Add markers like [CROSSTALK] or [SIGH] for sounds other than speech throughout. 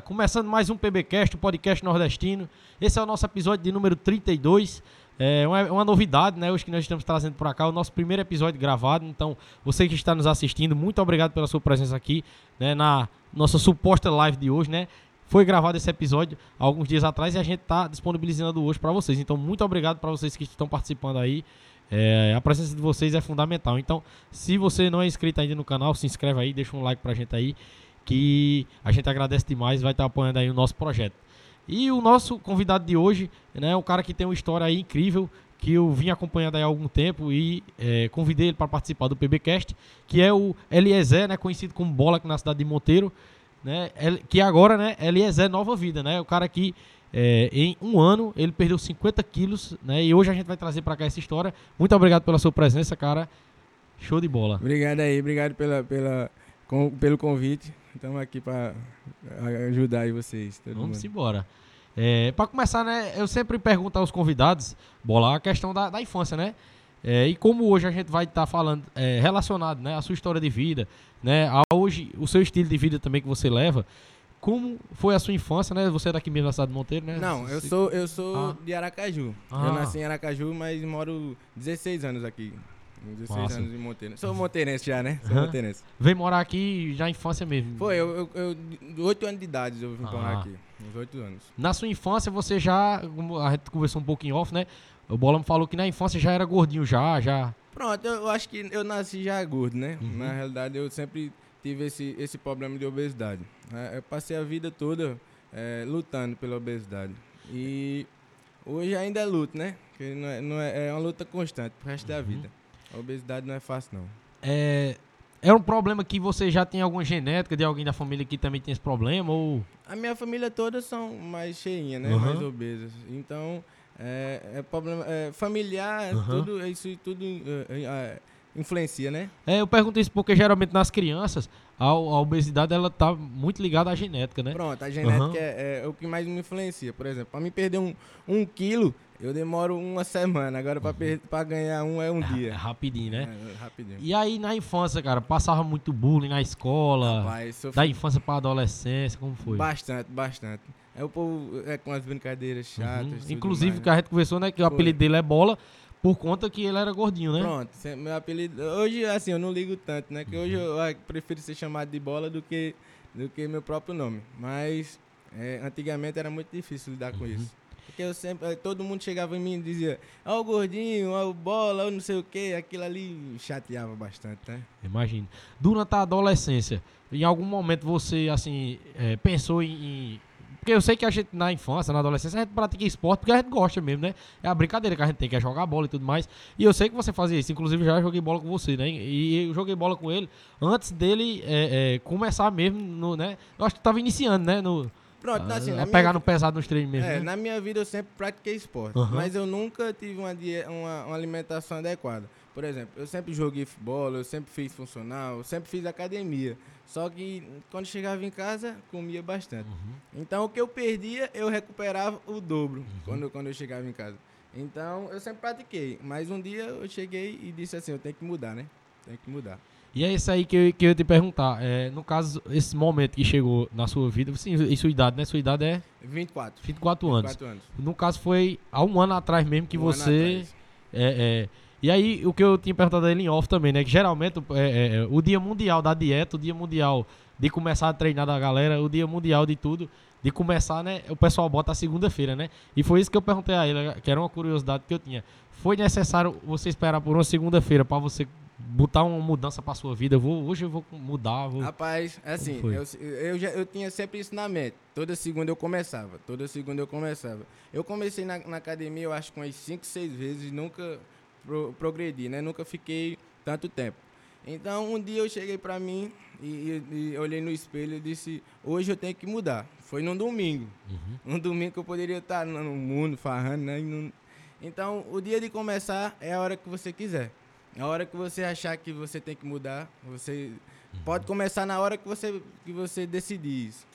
começando mais um PBcast, o podcast nordestino. Esse é o nosso episódio de número 32. É uma, uma novidade, né? Hoje que nós estamos trazendo por cá o nosso primeiro episódio gravado. Então, você que está nos assistindo, muito obrigado pela sua presença aqui, né? Na nossa suposta live de hoje, né? Foi gravado esse episódio alguns dias atrás e a gente está disponibilizando hoje para vocês. Então, muito obrigado para vocês que estão participando aí. É, a presença de vocês é fundamental. Então, se você não é inscrito ainda no canal, se inscreve aí, deixa um like pra gente aí que a gente agradece demais, vai estar apoiando aí o nosso projeto. E o nosso convidado de hoje, né, é um cara que tem uma história incrível, que eu vim acompanhando há algum tempo e é, convidei ele para participar do PBcast, que é o Eliezer, né, conhecido como Bola aqui na cidade de Monteiro, né, que agora, né, Eliezer Nova Vida, né, o cara que é, em um ano ele perdeu 50 quilos, né, e hoje a gente vai trazer para cá essa história. Muito obrigado pela sua presença, cara. Show de bola. Obrigado aí, obrigado pela, pela, com, pelo convite. Estamos aqui para ajudar aí vocês. Vamos mundo. embora. É, para começar, né, eu sempre pergunto aos convidados, bola, a questão da, da infância, né? É, e como hoje a gente vai estar tá falando é, relacionado, né, a sua história de vida, né, a hoje o seu estilo de vida também que você leva. Como foi a sua infância, né? Você é daqui mesmo na cidade de Monteiro, né? Não, eu sou eu sou ah. de Aracaju. Ah. Eu nasci em Aracaju, mas moro 16 anos aqui. 16 Massa. anos em Monteiro. Sou monteirense já, né? Sou uhum. monteirense. Veio morar aqui já infância mesmo? Foi, eu, eu, eu 8 anos de idade eu vim ah. morar aqui. Uns 8 anos. Na sua infância você já, a gente conversou um pouquinho off, né? O Bola me falou que na infância já era gordinho já, já. Pronto, eu acho que eu nasci já gordo, né? Uhum. Na realidade eu sempre tive esse, esse problema de obesidade. É, eu passei a vida toda é, lutando pela obesidade. E hoje ainda é luto, né? Porque não é, não é, é uma luta constante pro resto uhum. da vida. A obesidade não é fácil, não. É, é um problema que você já tem alguma genética de alguém da família que também tem esse problema? Ou... A minha família toda são mais cheinha, né? Uhum. Mais obesas. Então, é, é problema é, familiar, uhum. tudo, isso tudo é, é, influencia, né? É, eu pergunto isso porque geralmente nas crianças a, a obesidade ela tá muito ligada à genética, né? Pronto, a genética uhum. é, é, o que mais me influencia. Por exemplo, para mim perder um, um quilo, eu demoro uma semana, agora pra, uhum. ganhar um é um é, [LAUGHS] dia. É rapidinho, né? É, é, rapidinho. E aí na infância, cara, passava muito bullying na escola? Rapaz. Da infância pra adolescência, como foi? Bastante, bastante. É o povo é, com as brincadeiras chatas. Uhum. Inclusive, mais, que a gente conversou, né? Que o apelido dele é bola. Por conta que ele era gordinho, né? Pronto, meu apelido. Hoje, assim, eu não ligo tanto, né? Que uhum. hoje eu prefiro ser chamado de bola do que, do que meu próprio nome. Mas é, antigamente era muito difícil lidar com uhum. isso. Porque eu sempre, todo mundo chegava em mim e dizia, ó o gordinho, ó o bola, ó não sei o que, aquilo ali chateava bastante, né? Imagina. Durante a adolescência, em algum momento você, assim, é, pensou em, em, Porque eu sei que a gente, na infância, na adolescência, a gente pratica esporte porque a gente gosta mesmo, né? É a brincadeira que a gente tem, que é jogar bola e tudo mais. E eu sei que você fazia isso, inclusive já joguei bola com você, né? E eu joguei bola com ele antes dele é, é, começar mesmo, no, né? Eu acho que tava iniciando, né? No, Pronto, ah, assim, na pegar minha, no pesado nos treinos mesmo. É, né? na minha vida eu sempre pratiquei esporte, uhum. mas eu nunca tive uma, uma, uma, alimentação adequada. Por exemplo, eu sempre joguei futebol, eu sempre fiz funcional, eu sempre fiz academia. Só que quando chegava em casa, comia bastante. Uhum. Então o que eu perdia, eu recuperava o dobro uhum. quando, quando eu chegava em casa. Então eu sempre pratiquei, mas um dia eu cheguei e disse assim, eu tenho que mudar, né? Tenho que mudar. E é isso aí que eu, que eu ia te perguntar. É, no caso, esse momento que chegou na sua vida, sim, e sua idade, né? Sua idade é? 24. 24 anos. 24 anos. No caso, foi há um ano atrás mesmo que um você. É, é, e aí, o que eu tinha perguntado a ele em off também, né? Que geralmente é, é, é, o dia mundial da dieta, o dia mundial de começar a treinar da galera, o dia mundial de tudo, de começar, né? O pessoal bota a segunda-feira, né? E foi isso que eu perguntei a ele, que era uma curiosidade que eu tinha. Foi necessário você esperar por uma segunda-feira para você botar uma mudança pra sua vida? Eu vou, hoje eu vou mudar. Vou... Rapaz, assim, eu, eu, já, eu tinha sempre isso na mente. Toda segunda eu começava. Toda segunda eu começava. Eu comecei na, na academia, eu acho que umas 5, 6 vezes, nunca pro, progredi, né? Nunca fiquei tanto tempo. Então, um dia eu cheguei pra mim e, e, e olhei no espelho e disse: Hoje eu tenho que mudar. Foi num domingo. Uhum. Um domingo que eu poderia estar no mundo farrando, né? Então, o dia de começar é a hora que você quiser. A hora que você achar que você tem que mudar, você uhum. pode começar na hora que você, que você decidir isso.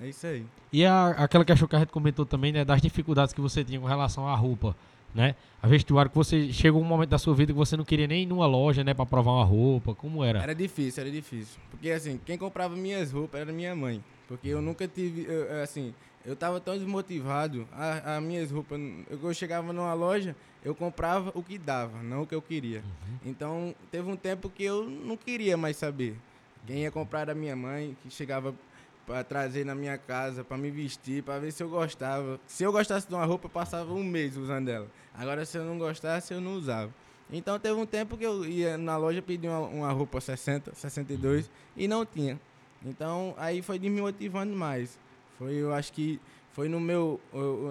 É isso aí. E a, aquela questão que a gente comentou também, né? Das dificuldades que você tinha com relação à roupa né? A vestuário que você chegou um momento da sua vida que você não queria nem ir numa loja, né, para provar uma roupa, como era? Era difícil, era difícil. Porque assim, quem comprava minhas roupas era minha mãe, porque eu nunca tive, eu, assim, eu tava tão desmotivado, as minhas roupas, eu, eu chegava numa loja, eu comprava o que dava, não o que eu queria. Uhum. Então, teve um tempo que eu não queria mais saber. Quem ia comprar era minha mãe, que chegava para trazer na minha casa, para me vestir, para ver se eu gostava. Se eu gostasse de uma roupa, eu passava um mês usando ela. Agora, se eu não gostasse, eu não usava. Então, teve um tempo que eu ia na loja pedir uma, uma roupa 60, 62 e não tinha. Então, aí foi desmotivando mais. Foi, eu acho que foi no meu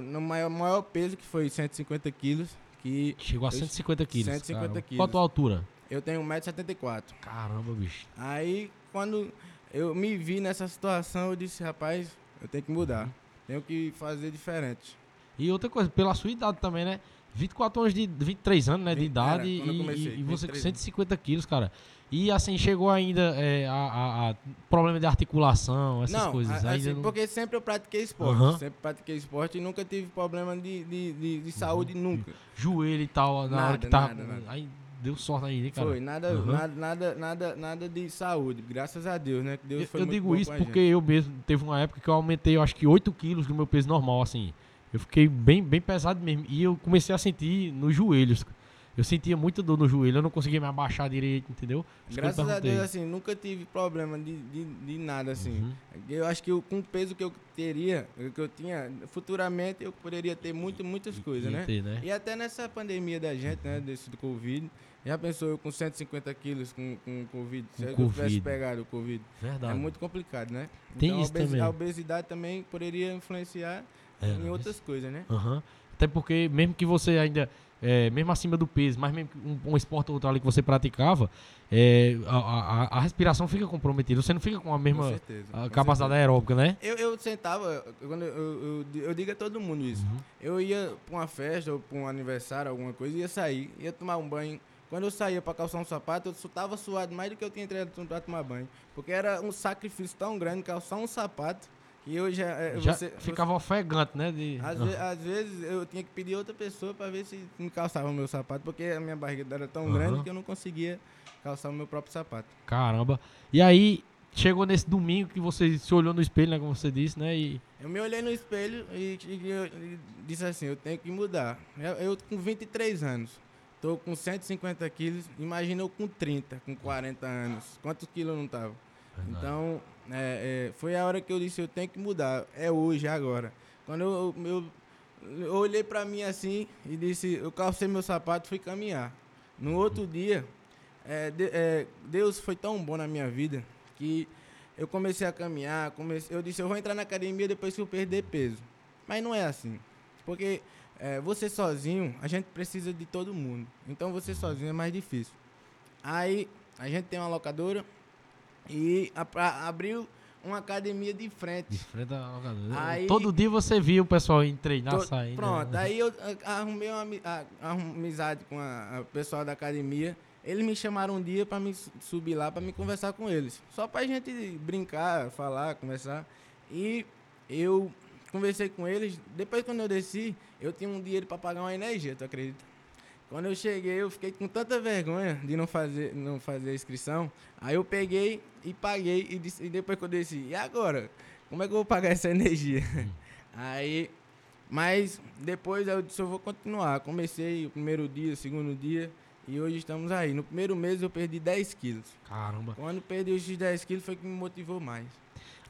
no maior, maior peso, que foi 150 quilos. Que Chegou a 150 quilos. 150 quilos. Qual a tua altura? Eu tenho 1,74m. Caramba, bicho. Aí, quando eu me vi nessa situação, eu disse, rapaz, eu tenho que mudar. Tenho que fazer diferente. E outra coisa, pela sua idade também, né? 24 anos de 23 anos, né, de idade e, comecei, e, você com 150 quilos, cara. E assim, chegou ainda é, a, a, a, problema de articulação, essas não, coisas. Assim, não... porque sempre eu pratiquei esporte. Uhum. Sempre pratiquei esporte e nunca tive problema de, de, de, de saúde, uhum. nunca. Joelho e tal, na nada, hora que tá. Nada, nada. Aí deu sorte aí, né, cara? Foi, nada, uhum. nada, nada, nada, nada de saúde, graças a Deus, né? Deus eu, eu digo isso porque eu mesmo, teve uma época que eu aumentei, eu acho que 8 quilos do meu peso normal, assim. Eu fiquei bem, bem pesado mesmo. E eu comecei a sentir nos joelhos. Eu sentia muita dor no joelho, eu não conseguia me abaixar direito, entendeu? Isso Graças a Deus, assim, nunca tive problema de, de, de nada, assim. Uhum. Eu acho que eu, com o peso que eu teria, que eu tinha, futuramente eu poderia ter muito, muitas coisas, né? Ter, né? E até nessa pandemia da gente, né, desse do Covid, já pensou eu com 150 quilos com, com Covid? Com se eu tivesse pegado o Covid. Verdade. É muito complicado, né? Tem então, isso a, também. a obesidade também poderia influenciar é, em outras coisas, né? Uhum. Até porque, mesmo que você ainda, é, mesmo acima do peso, mas mesmo um, um esporte ou outro ali que você praticava, é, a, a, a, respiração fica comprometida. Você não fica com a mesma com certeza, a capacidade certeza. aeróbica, né? Eu, eu sentava, quando eu, eu, eu, digo a todo mundo isso. Uhum. Eu ia pra uma festa ou pra um aniversário, alguma coisa, ia sair, ia tomar um banho quando eu saía para calçar um sapato, eu estava suado mais do que eu tinha entrado para tomar banho. Porque era um sacrifício tão grande calçar um sapato que eu já. É, já você, ficava você, ofegante, né? De... Às, ve às, vezes eu tinha que pedir outra pessoa para ver se me calçava o meu sapato, porque a minha barriga era tão uhum. grande que eu não conseguia calçar o meu próprio sapato. Caramba. E aí, chegou nesse domingo que você se olhou no espelho, né? Como você disse, né? E... Eu me olhei no espelho e, e, e disse assim: eu tenho que mudar. Eu, eu com 23 anos. Tô com 150 quilos, imagina eu com 30, com 40 anos. Quantos quilos eu não tava? Então, é, é, foi a hora que eu disse, eu tenho que mudar. É hoje, é agora. Quando eu, eu, eu olhei para mim assim e disse, eu calcei meu sapato e fui caminhar. No outro dia, é, de, é, Deus foi tão bom na minha vida que eu comecei a caminhar, comecei, eu disse, eu vou entrar na academia depois que eu perder peso. Mas não é assim. Porque é, você sozinho, a gente precisa de todo mundo. Então você sozinho é mais difícil. Aí a gente tem uma locadora e a, a, abriu uma academia de frente. De frente da locadora. Aí, Todo dia você via o pessoal ir treinar, to, saindo. Pronto, aí eu arrumei uma, a, amizade com o pessoal da academia. Eles me chamaram um dia para me subir lá para me conversar com eles. Só pra gente brincar, falar, conversar. E eu conversei com eles. Depois, quando eu desci, eu tinha um dinheiro para pagar uma energia, tu acredita? Quando eu cheguei, eu fiquei com tanta vergonha de não fazer, não fazer a inscrição. Aí eu peguei e paguei. E, disse, e depois que eu desci, e agora? Como é que eu vou pagar essa [LAUGHS] energia? Aí, mas depois eu disse, eu vou continuar. Comecei o primeiro dia, o segundo dia. E hoje estamos aí. No primeiro mês eu perdi 10 quilos. Caramba. Quando perdi os 10 quilos foi que me motivou mais.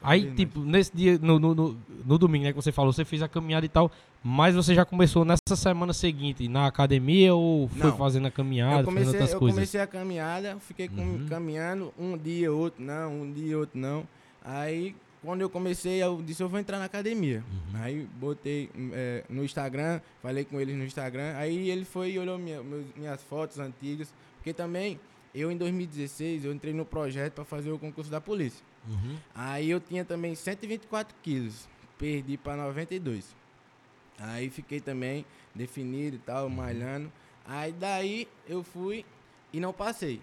Aí, tipo, nesse dia, no, no, no, no, domingo, né, que você falou, você fez a caminhada e tal, mas você já começou nessa semana seguinte na academia ou foi não, fazendo a caminhada, eu comecei, fazendo outras eu coisas? Eu comecei a caminhada, fiquei uhum. caminhando um dia, outro não, um dia, outro não. Aí, quando eu comecei, eu disse, eu vou entrar na academia. Uhum. Aí, botei é, no Instagram, falei com eles no Instagram, aí ele foi e olhou minha, minhas fotos antigas, porque também, eu em 2016, eu entrei no projeto para fazer o concurso da polícia. Uhum. Aí eu tinha também 124 quilos, perdi para 92. Aí fiquei também definido e tal, uhum. malhando. Aí daí eu fui e não passei.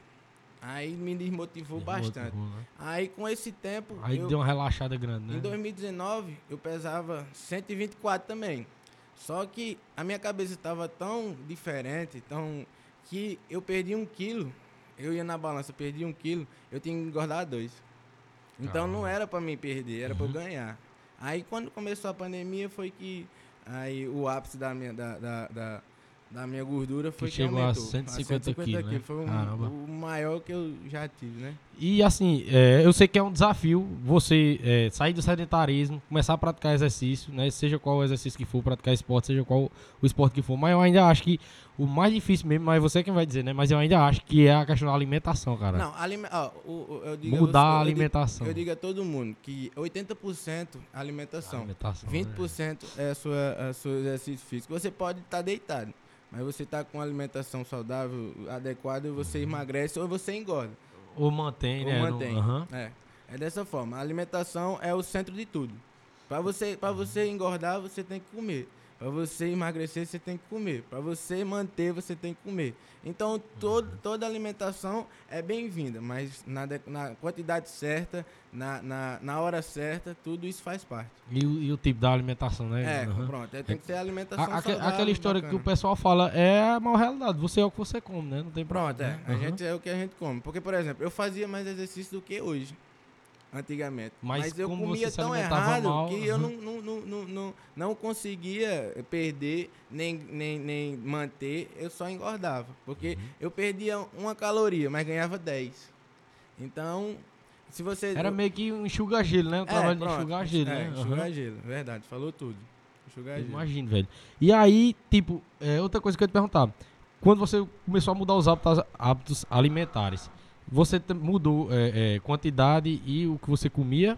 Aí me desmotivou, desmotivou bastante. Né? Aí com esse tempo. Aí eu, deu uma relaxada grande, né? Em 2019 eu pesava 124 também. Só que a minha cabeça estava tão diferente, tão. que eu perdi um quilo. Eu ia na balança, perdi um quilo, eu tinha que engordar dois. Então não era para mim perder, era uhum. para eu ganhar. Aí quando começou a pandemia foi que aí o ápice da minha, da, da, da, da minha gordura foi que, que chegou aumentou. a 150, a 150 quilos, né? Foi um, o maior que eu já tive, né? E assim, é, eu sei que é um desafio você é, sair do sedentarismo, começar a praticar exercício, né? Seja qual o exercício que for, praticar esporte, seja qual o esporte que for. Mas eu ainda acho que o mais difícil mesmo, mas você quem vai dizer, né? Mas eu ainda acho que é a questão da alimentação, cara. Não, alime ó, o, eu digo mudar a, você, a alimentação. Eu digo, eu digo, a todo mundo que 80% alimentação, alimentação 20% é, é sua, a sua exercício físico. Você pode estar tá deitado mas você está com uma alimentação saudável, adequada, você uhum. emagrece ou você engorda. Ou mantém, ou né? mantém. Uhum. É. é dessa forma. A alimentação é o centro de tudo. Para você, você engordar, você tem que comer. Para você emagrecer, você tem que comer. Para você manter, você tem que comer. Então, todo, toda alimentação é bem-vinda, mas na, na quantidade certa, na, na, na, hora certa, tudo isso faz parte. E o, e o tipo da alimentação, né? É, uhum. pronto. É, tem que ser alimentação a, saudável, Aquela história bacana. que o pessoal fala é a maior realidade. Você é o que você come, né? Não tem Pronto, problema. é. Uhum. A gente é o que a gente come. Porque, por exemplo, eu fazia mais exercício do que hoje antigamente. Mas, Mas eu comia tão errado mal, que eu não, não, não, não, não conseguia perder nem, nem, nem manter, eu só engordava. Porque uhum. eu perdia uma caloria, mas ganhava 10. Então, se você. Era meio que um enxuga-gelo, né? Um é, trabalho pronto, de enxugar-gelo, é, né? Enxugar-gelo, uhum. verdade, falou tudo. Imagino, velho. E aí, tipo, é, outra coisa que eu ia te perguntar. Quando você começou a mudar os hábitos, hábitos alimentares, você mudou é, é, quantidade e o que você comia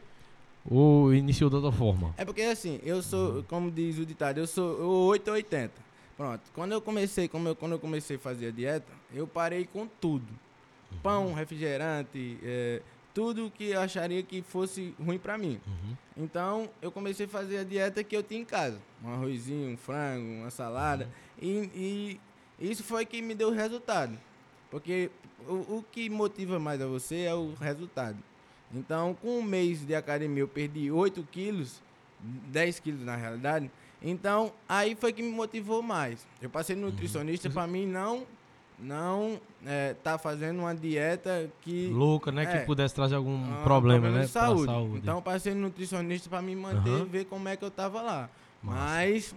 ou iniciou de outra forma? É porque assim, eu sou, como diz o ditado, eu sou 8 ou 80. Pronto. Quando eu comecei, como eu, quando eu comecei a fazer a dieta, eu parei com tudo. Uhum. Pão, refrigerante, é, tudo que eu acharia que fosse ruim para mim. Uhum. Então, eu comecei a fazer a dieta que eu tinha em casa. Um arrozinho, um frango, uma salada. Uhum. E, e isso foi que me deu o resultado. Porque o, o que motiva mais a você é o resultado. Então, com um mês de academia, eu perdi 8 quilos, 10 quilos na realidade. Então, aí foi que me motivou mais. Eu passei no uhum. nutricionista uhum. para mim não não é, tá fazendo uma dieta que louca, né, é, que pudesse trazer algum ah, problema, problema, né, saúde. saúde. Então, passei no nutricionista para me manter, uhum. ver como é que eu tava lá. Nossa. Mas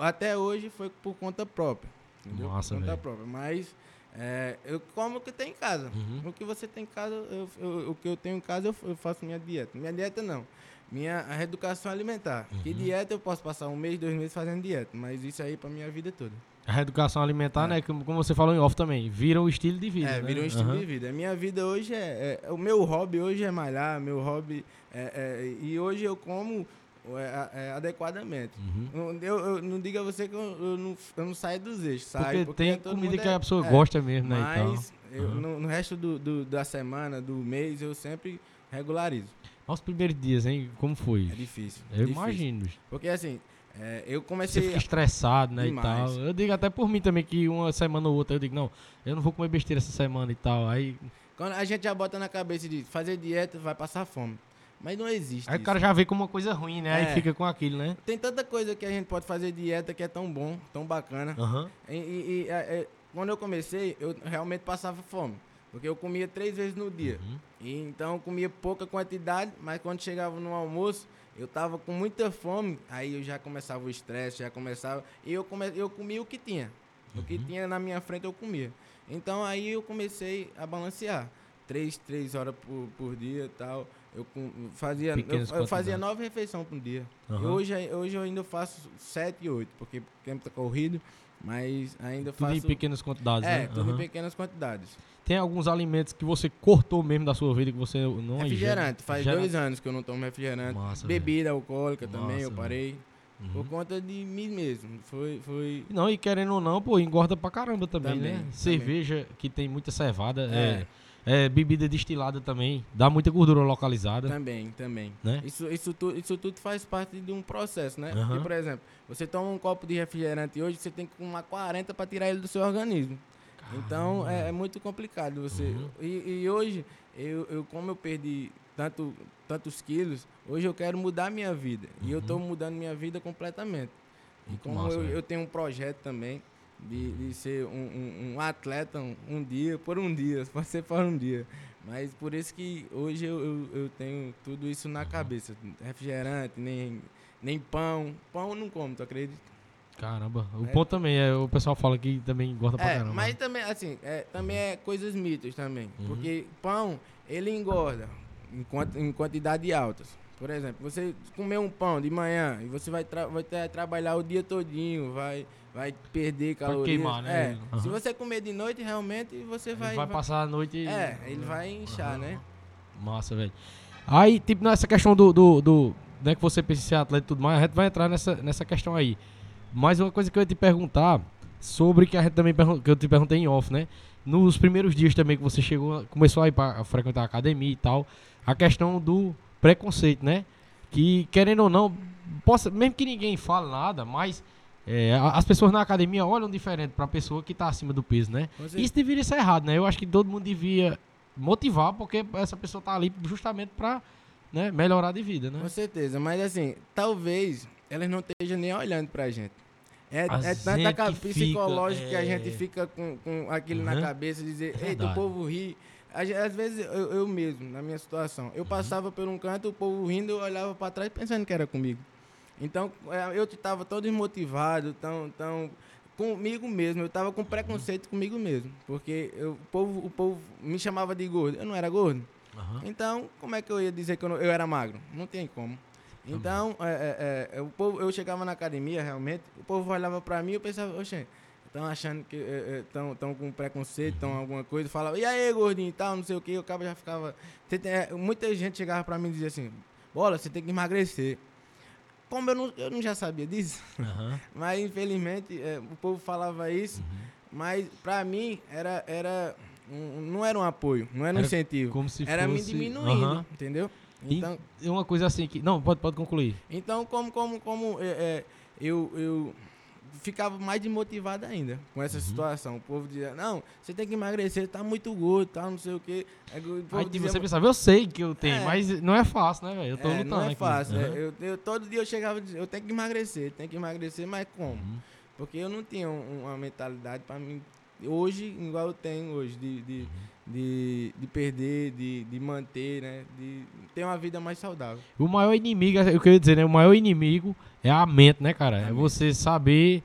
até hoje foi por conta própria. Entendeu? Nossa, por conta véio. própria, mas é, eu como o que tem em casa. Uhum. O que você tem em casa, eu, eu, o que eu tenho em casa, eu, eu, faço minha dieta. Minha dieta não. Minha reeducação alimentar. Uhum. Que dieta eu posso passar um mês, dois meses fazendo dieta, mas isso aí para minha vida toda. A reeducação alimentar, é. né? Como, como você falou em off também, vira um estilo de vida. É, né? vira um estilo uhum. de vida. A minha vida hoje é, é, O meu hobby hoje é malhar, meu hobby. É, é e hoje eu como é, é, adequadamente. Uhum. Eu, eu, não diga a você que eu, eu, não, eu não saio dos eixos, porque, porque tem comida que a pessoa é, gosta mesmo, né? Mas eu, uhum. no, no, resto do, do, da semana, do mês, eu sempre regularizo. Os primeiros dias, hein? Como foi? É difícil. Eu difícil. imagino. Porque assim, é, eu comecei. Você fica estressado, né? Demais. E tal. Eu digo até por mim também que uma semana ou outra eu digo, não, eu não vou comer besteira essa semana e tal. Aí. Quando a gente já bota na cabeça de fazer dieta, vai passar fome. Mas não existe. Aí isso. o cara já vê como uma coisa ruim, né? É. Aí fica com aquilo, né? Tem tanta coisa que a gente pode fazer dieta que é tão bom, tão bacana. Uhum. E, e, e é, é, quando eu comecei, eu realmente passava fome. Porque eu comia três vezes no dia. Uhum. E, então eu comia pouca quantidade, mas quando chegava no almoço, eu tava com muita fome, aí eu já começava o estresse, já começava. E eu, come, eu comia o que tinha. Uhum. O que uhum. tinha na minha frente eu comia. Então aí eu comecei a balancear. Três, três horas por, por dia e tal. Eu fazia, eu, eu, fazia nove refeições por dia. Uhum. Hoje, hoje eu ainda faço sete e oito, porque o tempo tá corrido, mas ainda tudo faço... em pequenas quantidades, é, né? tudo uhum. em pequenas quantidades. Tem alguns alimentos que você cortou mesmo da sua vida que você não Refrigerante, faz dois anos que eu não tomo refrigerante. Massa, Bebida alcoólica Massa, também, eu parei. Uhum. Por conta de mim mesmo. Foi, foi. Não, e querendo ou não, pô, engorda pra caramba também, também né? Também. Cerveja que tem muita cevada, é. é, é, bebida destilada também, dá muita gordura localizada. Também, também. Né? Isso, isso, tu, isso tudo faz parte de um processo, né? Uhum. Porque, por exemplo, você toma um copo de refrigerante hoje, você tem que tomar 40 para tirar ele do seu organismo. Caramba. Então é, é, muito complicado você. Uhum. E, e, hoje, eu, eu, como eu perdi tanto, tantos quilos, hoje eu quero mudar minha vida. Uhum. E eu estou uhum. mudando minha vida completamente. Muito e como massa, eu, eu, tenho um projeto também de, de ser um, um, um atleta um, um, dia, por um dia, [LAUGHS] pode ser por um dia. Mas por isso que hoje eu, eu, eu tenho tudo isso na uhum. cabeça. Refrigerante, nem, nem pão. Pão eu não como, tu acredita? Caramba, o é. pão também, é, o pessoal fala que também gosta pra é, caramba. Mas também, assim, é, também é coisas mitos também. Uhum. Porque pão, ele engorda em, quant, em quantidade altas. Por exemplo, você comer um pão de manhã e você vai, tra vai ter, trabalhar o dia todinho, vai, vai perder calorias. Vai queimar, né? É. Uhum. Se você comer de noite, realmente você vai... Vai, vai passar a noite... É, ele vai inchar, uhum. né? Massa, velho. Aí, tipo, nessa questão do... do, do né, que você pensa em ser atleta e tudo mais, a gente vai entrar nessa, nessa questão aí. Mas uma coisa que eu ia te perguntar sobre que a gente também que eu te perguntei em off, né? Nos primeiros dias também que você chegou, começou a ir para frequentar a academia e tal, a questão do preconceito, né? Que, querendo ou não, possa, mesmo que ninguém fale nada, mas é, as pessoas na academia olham diferente para a pessoa que está acima do peso, né? É. Isso deveria ser errado, né? Eu acho que todo mundo devia motivar, porque essa pessoa está ali justamente para né, melhorar de vida, né? Com certeza, mas assim, talvez elas não estejam nem olhando para a gente. É, é tanta psicológica que a gente é. fica com, com aquilo uhum. na cabeça, dizer, eita, o povo ri. Às vezes eu, eu, mesmo, na minha situação, eu uhum. passava por um canto, o povo rindo, eu olhava para trás pensando que era comigo. Então é, eu estava todo desmotivado, tão, tão comigo mesmo, eu estava com preconceito comigo mesmo, porque eu, o, povo, o povo me chamava de gordo, eu não era gordo. Uhum. Então, como é que eu ia dizer que eu, não, eu era magro? Não tem como. Então, é, é, é, o povo, eu chegava na academia, realmente, o povo olhava para mim e eu pensava, oxe, estão achando que estão é, é com preconceito, estão uhum. alguma coisa, falava, e aí, gordinho tal, não sei o que, o cara já ficava. É, muita gente chegava para mim e dizia assim, bola, você tem que emagrecer. Como eu não, eu não já sabia disso, uhum. [LAUGHS] mas infelizmente é, o povo falava isso, uhum. mas para mim era, era um, não era um apoio, não era, era um incentivo, era fosse... me diminuindo, entendeu? Então, e uma coisa assim que. Não, pode, pode concluir. Então, como, como, como é, é, eu, eu ficava mais desmotivado ainda com essa uhum. situação. O povo dizia, não, você tem que emagrecer, tá muito gordo, tá, não sei o quê. Aí, o Aí dizia, você pensava, eu sei que eu tenho, é, mas não é fácil, né, velho? Eu tô é, lutando Não é aqui. fácil, uhum. eu, eu, todo dia eu chegava e dizia, eu tenho que emagrecer, tenho que emagrecer, mas como? Uhum. Porque eu não tinha um, uma mentalidade para mim, hoje, igual eu tenho hoje, de, de uhum de, de perder, de, de manter, né? De ter uma vida mais saudável. O maior inimigo, eu queria dizer, né? O maior inimigo é a mente, né, cara? É, é você saber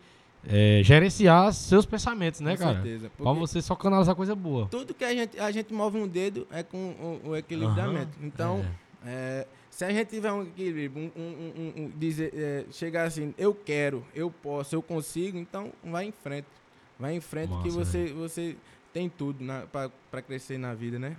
é, gerenciar seus pensamentos, né, com cara? Certeza. Pra você só canalizar coisa boa. Tudo que a gente, a gente move um dedo é com o, o equilíbrio uhum, da mente. Então, é. É, se a gente tiver um equilíbrio, um, um, um, dizer, é, chegar assim, eu quero, eu posso, eu consigo, então vai em frente. Vai em frente Nossa, que você, você tem tudo para crescer na vida, né?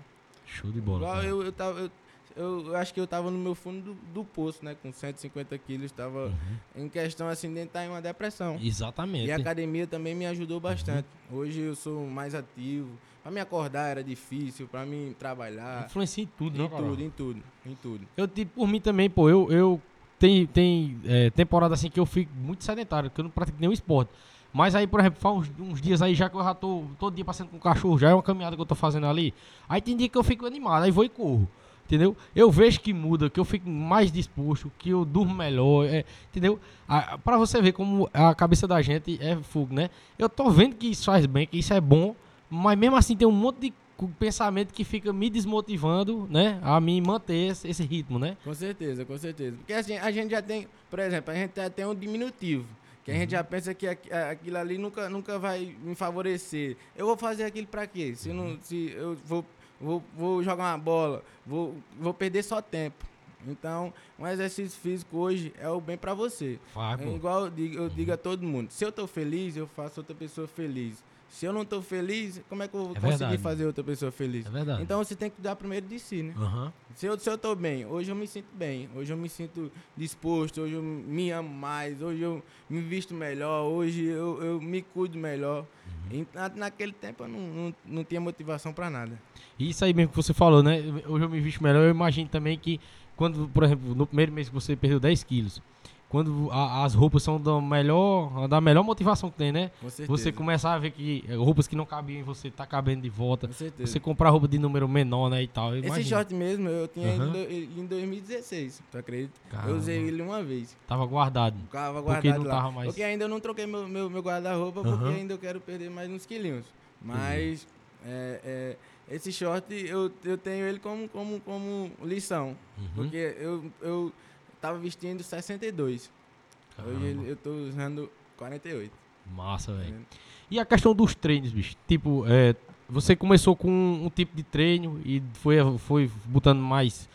Show de bola. Eu, eu, tava, eu, eu, acho que eu tava no meu fundo do, do poço, né? Com 150 quilos, estava uhum. em questão assim de entrar em uma depressão. Exatamente. E a academia também me ajudou uhum. bastante. Uhum. Hoje eu sou mais ativo. Para me acordar era difícil, para mim trabalhar. Influencia em tudo, em né? Em tudo, em tudo, em tudo. Eu, tipo, por mim também, pô, eu, eu tem, tem é, temporada assim que eu fico muito sedentário, que eu não pratico nenhum esporte. Mas aí, por exemplo, faz uns, uns, dias aí já que eu já tô todo dia passando com o cachorro, já é uma caminhada que eu tô fazendo ali. Aí tem dia que eu fico animado, aí vou e corro. Entendeu? Eu vejo que muda, que eu fico mais disposto, que eu durmo melhor, é, entendeu? Ah, para você ver como a cabeça da gente é fogo, né? Eu tô vendo que isso faz bem, que isso é bom, mas mesmo assim tem um monte de pensamento que fica me desmotivando, né, a mim manter esse, esse ritmo, né? Com certeza, com certeza. Porque assim, a gente já tem, por exemplo, a gente já tem um diminutivo. Que a gente já pensa que aquilo ali nunca, nunca vai me favorecer. Eu vou fazer aquilo para quê? Se, não, se eu vou, vou, vou jogar uma bola, vou, vou perder só tempo. Então, um exercício físico hoje é o bem para você. É igual eu digo, eu digo a todo mundo: se eu tô feliz, eu faço outra pessoa feliz. Se eu não tô feliz, como é que eu vou É conseguir verdade. fazer outra pessoa feliz? É verdade. Então você tem que cuidar primeiro de si, né? Aham. Se eu, se eu tô bem, hoje eu me sinto bem, hoje eu me sinto disposto, hoje eu me amo mais, hoje eu me visto melhor, hoje eu, eu me cuido melhor. Uhum. E na- naquele tempo eu não, não, não tinha motivação pra nada. E Isso aí mesmo que você falou, né? Hoje eu me visto melhor. Eu imagino também que quando, por exemplo, no primeiro mês que você perdeu 10 quilos, quando a- as roupas são da melhor, da melhor motivação que tem, né? Com certeza. Você começar a ver que roupas que não cabiam em você tá cabendo de volta. Com certeza. Você comprar roupa de número menor, né? E tal. Eu Esse short mesmo eu tinha Aham. em em 2016, tu acredita? Caramba. Eu usei ele uma vez. Tava guardado. Porque guardado não lá. tava mais- Porque ainda eu não troquei meu, meu, meu guarda-roupa, porque Aham. ainda eu quero perder mais uns quilinhos. Mas é, é, esse short eu, eu tenho ele como, como, como lição. Uhum. Porque eu, eu tava vestindo 62. Hoje Caramba. ele- eu tô usando 48. Massa, velho. né? E a questão dos treinos, bicho? Tipo, é, você começou com um tipo de treino e foi, foi botando mais,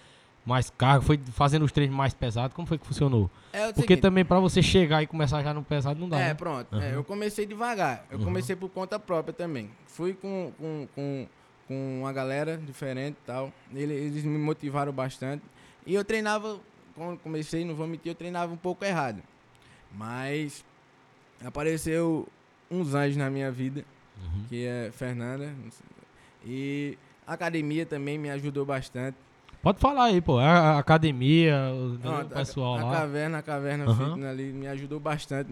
mais carga, foi fazendo os treinos mais pesados. Como foi que funcionou? É Porque seguinte, também pra você chegar e começar já no pesado não dá, É, né? pronto. Aham. É, eu comecei devagar. Eu Uhum. comecei por conta própria também. Fui com, com, com, com uma galera diferente e tal. Ele- Eles me motivaram bastante. E eu treinava, quando comecei, não vou mentir, eu treinava um pouco errado. Mas apareceu uns anjos na minha vida, Uhum. que é Fernanda. E a academia também me ajudou bastante. Pode falar aí, pô. A, a academia, o, Pronto, pessoal a, a lá. caverna, a caverna fitness ali me ajudou bastante.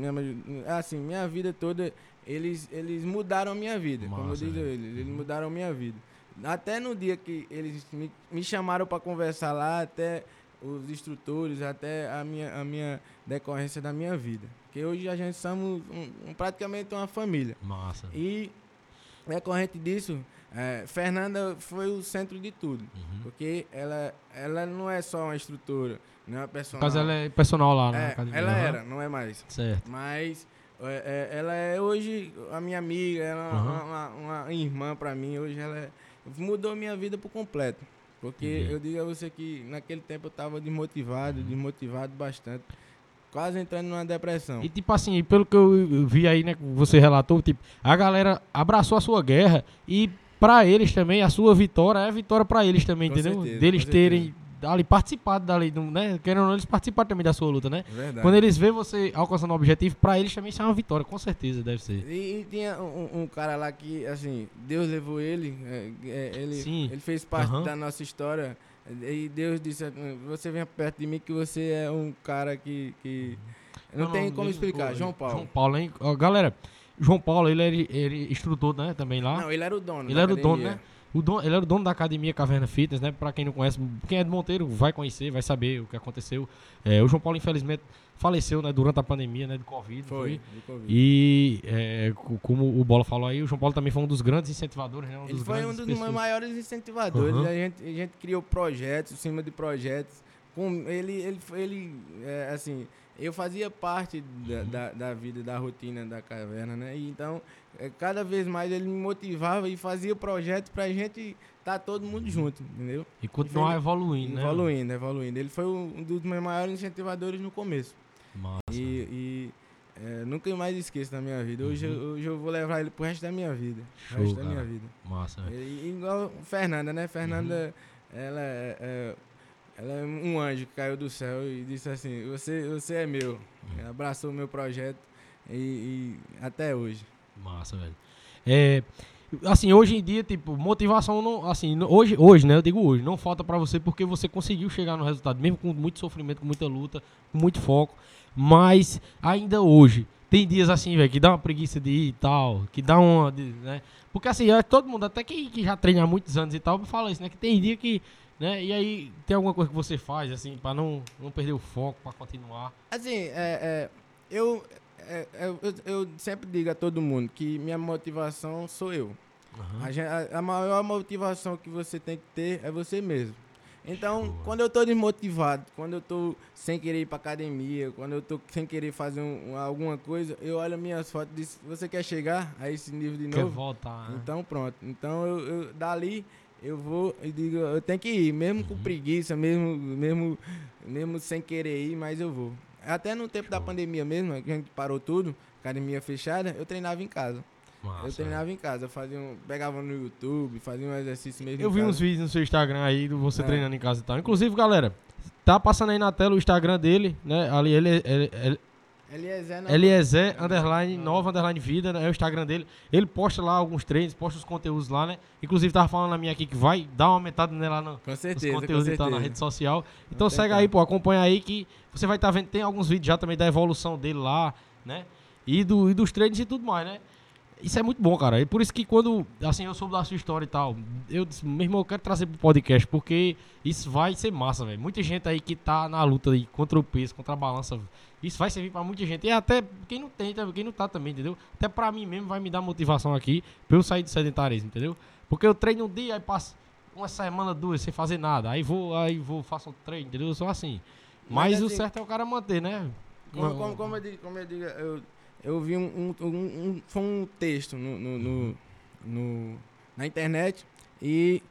Assim, minha vida toda, eles, eles mudaram a minha vida. como eu Massa, digo velho. eles, eles Uhum. mudaram a minha vida. Até no dia que eles me, me chamaram para conversar lá, até os instrutores, até a minha, a minha decorrência da minha vida. Porque hoje a gente somos um- um- praticamente uma família. Massa. E decorrente disso, é, Fernanda foi o centro de tudo. Uhum. Porque ela, ela não é só uma instrutora, não é uma personal. caso, ela é personal lá É, academia. ela era, não é mais. Certo. Mas é, é, ela é hoje a minha amiga, ela é Aham. uma, uma- uma irmã pra mim. Hoje ela é- mudou minha vida por completo. Porque Entendi. eu digo a você que naquele tempo eu tava desmotivado, desmotivado bastante. Quase entrando numa depressão. E tipo assim, pelo que eu vi aí, né, que você relatou, tipo, a galera abraçou a sua guerra e pra eles também a sua vitória é vitória pra eles também, Com entendeu? certeza, Deles terem ali participado dali, não- né? Querendo ou não, eles participaram também da sua luta, né? Verdade. Quando eles veem você alcançando o objetivo, pra eles também isso é uma vitória, com certeza deve ser. E, e tinha um, um cara lá que, assim, Deus levou ele, é, é, ele, Sim. ele fez parte Aham. da nossa história. E Deus disse, você vem perto de mim que você é um cara que... que... Não, tem como explicar, João Paulo. João Paulo, hein? Ó, galera, João Paulo, ele era ele instrutor, né, também lá. Não, ele era o dono Ele era o dono, academia. né? O dono, ele era o dono da academia Caverna Fitness, né? Pra quem não conhece, quem é de Monteiro vai conhecer, vai saber o que aconteceu. É, o João Paulo, infelizmente, faleceu, né? Durante a pandemia, né? De Covid. Foi, de Covid. E, é, co- como o Bola falou aí, o João Paulo também foi um dos grandes incentivadores, né? Um Ele foi um dos pessoas. maiores incentivadores. Aham. A, gente, a gente criou projetos em cima de projetos. Com ele, ele, foi- ele é, assim, eu fazia parte da, Uhum. da, da vida, da rotina da caverna, né? E então, é, cada vez mais ele me motivava e fazia projetos pra gente estar todo mundo junto, entendeu? E continuar Ele- evoluindo, né? Evoluindo, evoluindo. Ele foi um dos meus maiores incentivadores no começo. Massa. E, e, é, nunca mais esqueço da minha vida. Hoje, Uhum. eu, hoje eu vou levar ele pro resto da minha vida. Show, resto da cara. minha vida. Massa, velho. E- igual Fernanda, né? Fernanda, Uhum. ela, é, é- ela é um anjo que caiu do céu e disse assim, você, você é meu. Uhum. Abraçou o meu projeto e, e até hoje. Massa, velho. É, assim, hoje em dia, tipo, motivação não, assim, hoje, hoje, né, eu digo hoje, não falta pra você porque você conseguiu chegar no resultado, mesmo com muito sofrimento, com muita luta, com muito foco, mas ainda hoje tem dias assim, velho, que dá uma preguiça de ir e tal, que dá uma, né? Porque assim, todo mundo, até que, que já treina há muitos anos e tal, fala isso, né, que tem dia que, né, e aí tem alguma coisa que você faz assim pra não não perder o foco, pra continuar. Assim, é, é, eu, é, é, eu, eu sempre digo a todo mundo que minha motivação sou eu. A, gen- a- a maior motivação que você tem que ter é você mesmo. Então, Show. quando eu tô desmotivado, quando eu tô sem querer ir pra academia, quando eu tô sem querer fazer um- um- alguma coisa, eu olho minhas fotos e digo, você quer chegar a esse nível de Quer novo? voltar, né? Então pronto. Então eu, eu- dali eu vou e digo, eu tenho que ir, mesmo com preguiça, mesmo, mesmo, mesmo sem querer ir, mas eu vou. Até no tempo da pandemia mesmo, que a gente parou tudo, academia fechada, eu treinava em casa. Massa, eu treinava em casa, eu fazia um, pegava no YouTube, fazia um exercício mesmo. Eu vi casa. uns vídeos no seu Instagram aí, do você É. treinando em casa e tal. Inclusive, galera, tá passando aí na tela o Instagram dele, né? Ali ele, ele, ele Eliezer, não. Eliezer, underline, nova, underline vida, né? É o Instagram dele. Ele posta lá alguns treinos, posta os conteúdos lá, né? Inclusive, tava falando na minha aqui que vai dar uma aumentada nela no, Com nos certeza, com conteúdos e tal na rede social. Então segue aí, pô, acompanha aí que você vai estar vendo. Tem alguns vídeos já também da evolução dele lá, né? E, do, e dos treinos e tudo mais, né? Isso é muito bom, cara. E por isso que quando, assim, eu soube da sua história e tal, eu disse, meu irmão, eu quero trazer pro podcast, porque isso vai ser massa, velho. Muita gente aí que tá na luta aí contra o peso, contra a balança, isso vai servir pra muita gente. E até quem não tem, quem não tá também, entendeu? Até pra mim mesmo vai me dar motivação aqui pra eu sair do sedentarismo, entendeu? Porque eu treino um dia, aí passo uma semana, duas, sem fazer nada. Aí vou, aí vou, faço um treino, entendeu? Eu sou assim. Mas, Mas o assim- certo é o cara manter, né? Como, como, como eu digo, como eu, digo eu, eu vi um, um, um- Foi um texto no, no, no- no- na internet e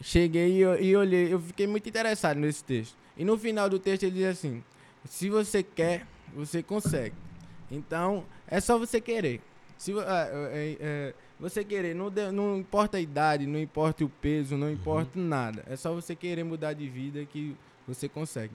cheguei e, e olhei. Eu fiquei muito interessado nesse texto. E no final do texto ele diz assim: Se você quer, você consegue. Então, é só você querer. Se, é, é, você querer, não, de- não importa a idade, não importa o peso, não importa nada. É só você querer mudar de vida que você consegue.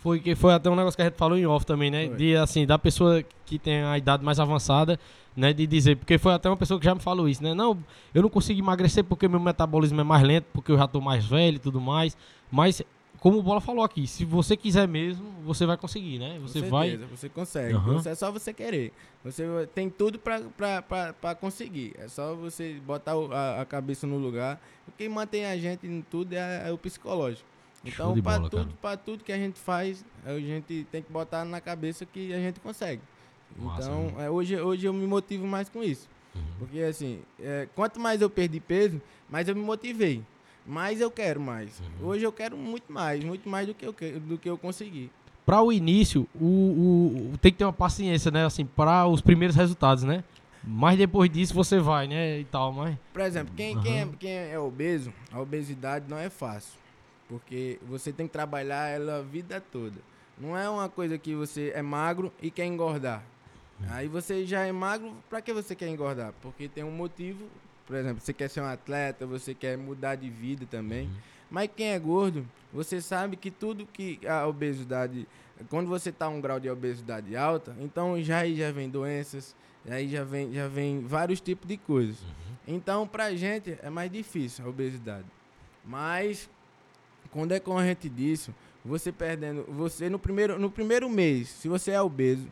Foi, que foi até um negócio que a gente falou em off também, né? Foi. De assim, da pessoa que tem a idade mais avançada, né? De dizer, porque foi até uma pessoa que já me falou isso, né? Não, eu não consigo emagrecer porque meu metabolismo é mais lento, porque eu já tô mais velho e tudo mais. Mas, como o Bola falou aqui, se você quiser mesmo, você vai conseguir, né? Com Você vai. certeza, Você consegue. Aham. Você- é só você querer. Você tem tudo pra conseguir. É só você botar a, a cabeça no lugar. O que mantém a gente em tudo é, é o psicológico. Então, bola, tudo, cara. tudo que a gente faz, a gente tem que botar na cabeça que a gente consegue. Massa, então, viu? é, hoje, hoje eu me motivo mais com isso. Uhum. Porque assim, é, quanto mais eu perdi peso, mais eu me motivei. Mais eu quero mais. Uhum. Hoje eu quero muito mais, muito mais do que eu, do que eu consegui. Pra o início, o, o- tem que ter uma paciência, né? Assim, para os primeiros resultados, né? Mas depois disso você vai, né? E tal, mas. Por exemplo, quem, quem, é, quem é obeso, a obesidade não é fácil. Porque você tem que trabalhar ela a vida toda. Não é uma coisa que você é magro e quer engordar. Aí você já é magro, pra que você quer engordar? Porque tem um motivo. Por exemplo, você quer ser um atleta, você quer mudar de vida também. Mas quem é gordo, você sabe que tudo que a obesidade, quando você tá um grau de obesidade alta, então já aí já vem doenças, aí já vem, já vem vários tipos de coisas. Então, pra gente é mais difícil a obesidade. Mas com o decorrente disso, você perdendo, você no primeiro, no primeiro mês, se você é obeso,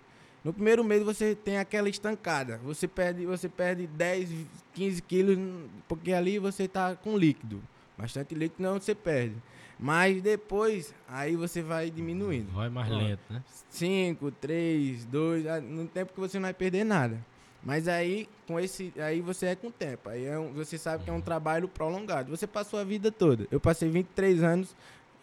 no primeiro mês você tem aquela estancada. Você perde, você perde 10, 15 quilos, porque ali você tá com líquido. Bastante líquido não você perde. Mas depois, aí você vai diminuindo. Vai mais lento, né? 5, 3, 2, no tempo que você não vai perder nada. Mas aí, com esse, aí você é com o tempo. Aí é um- você sabe que é um trabalho prolongado. Você passou a vida toda. Eu passei 23 anos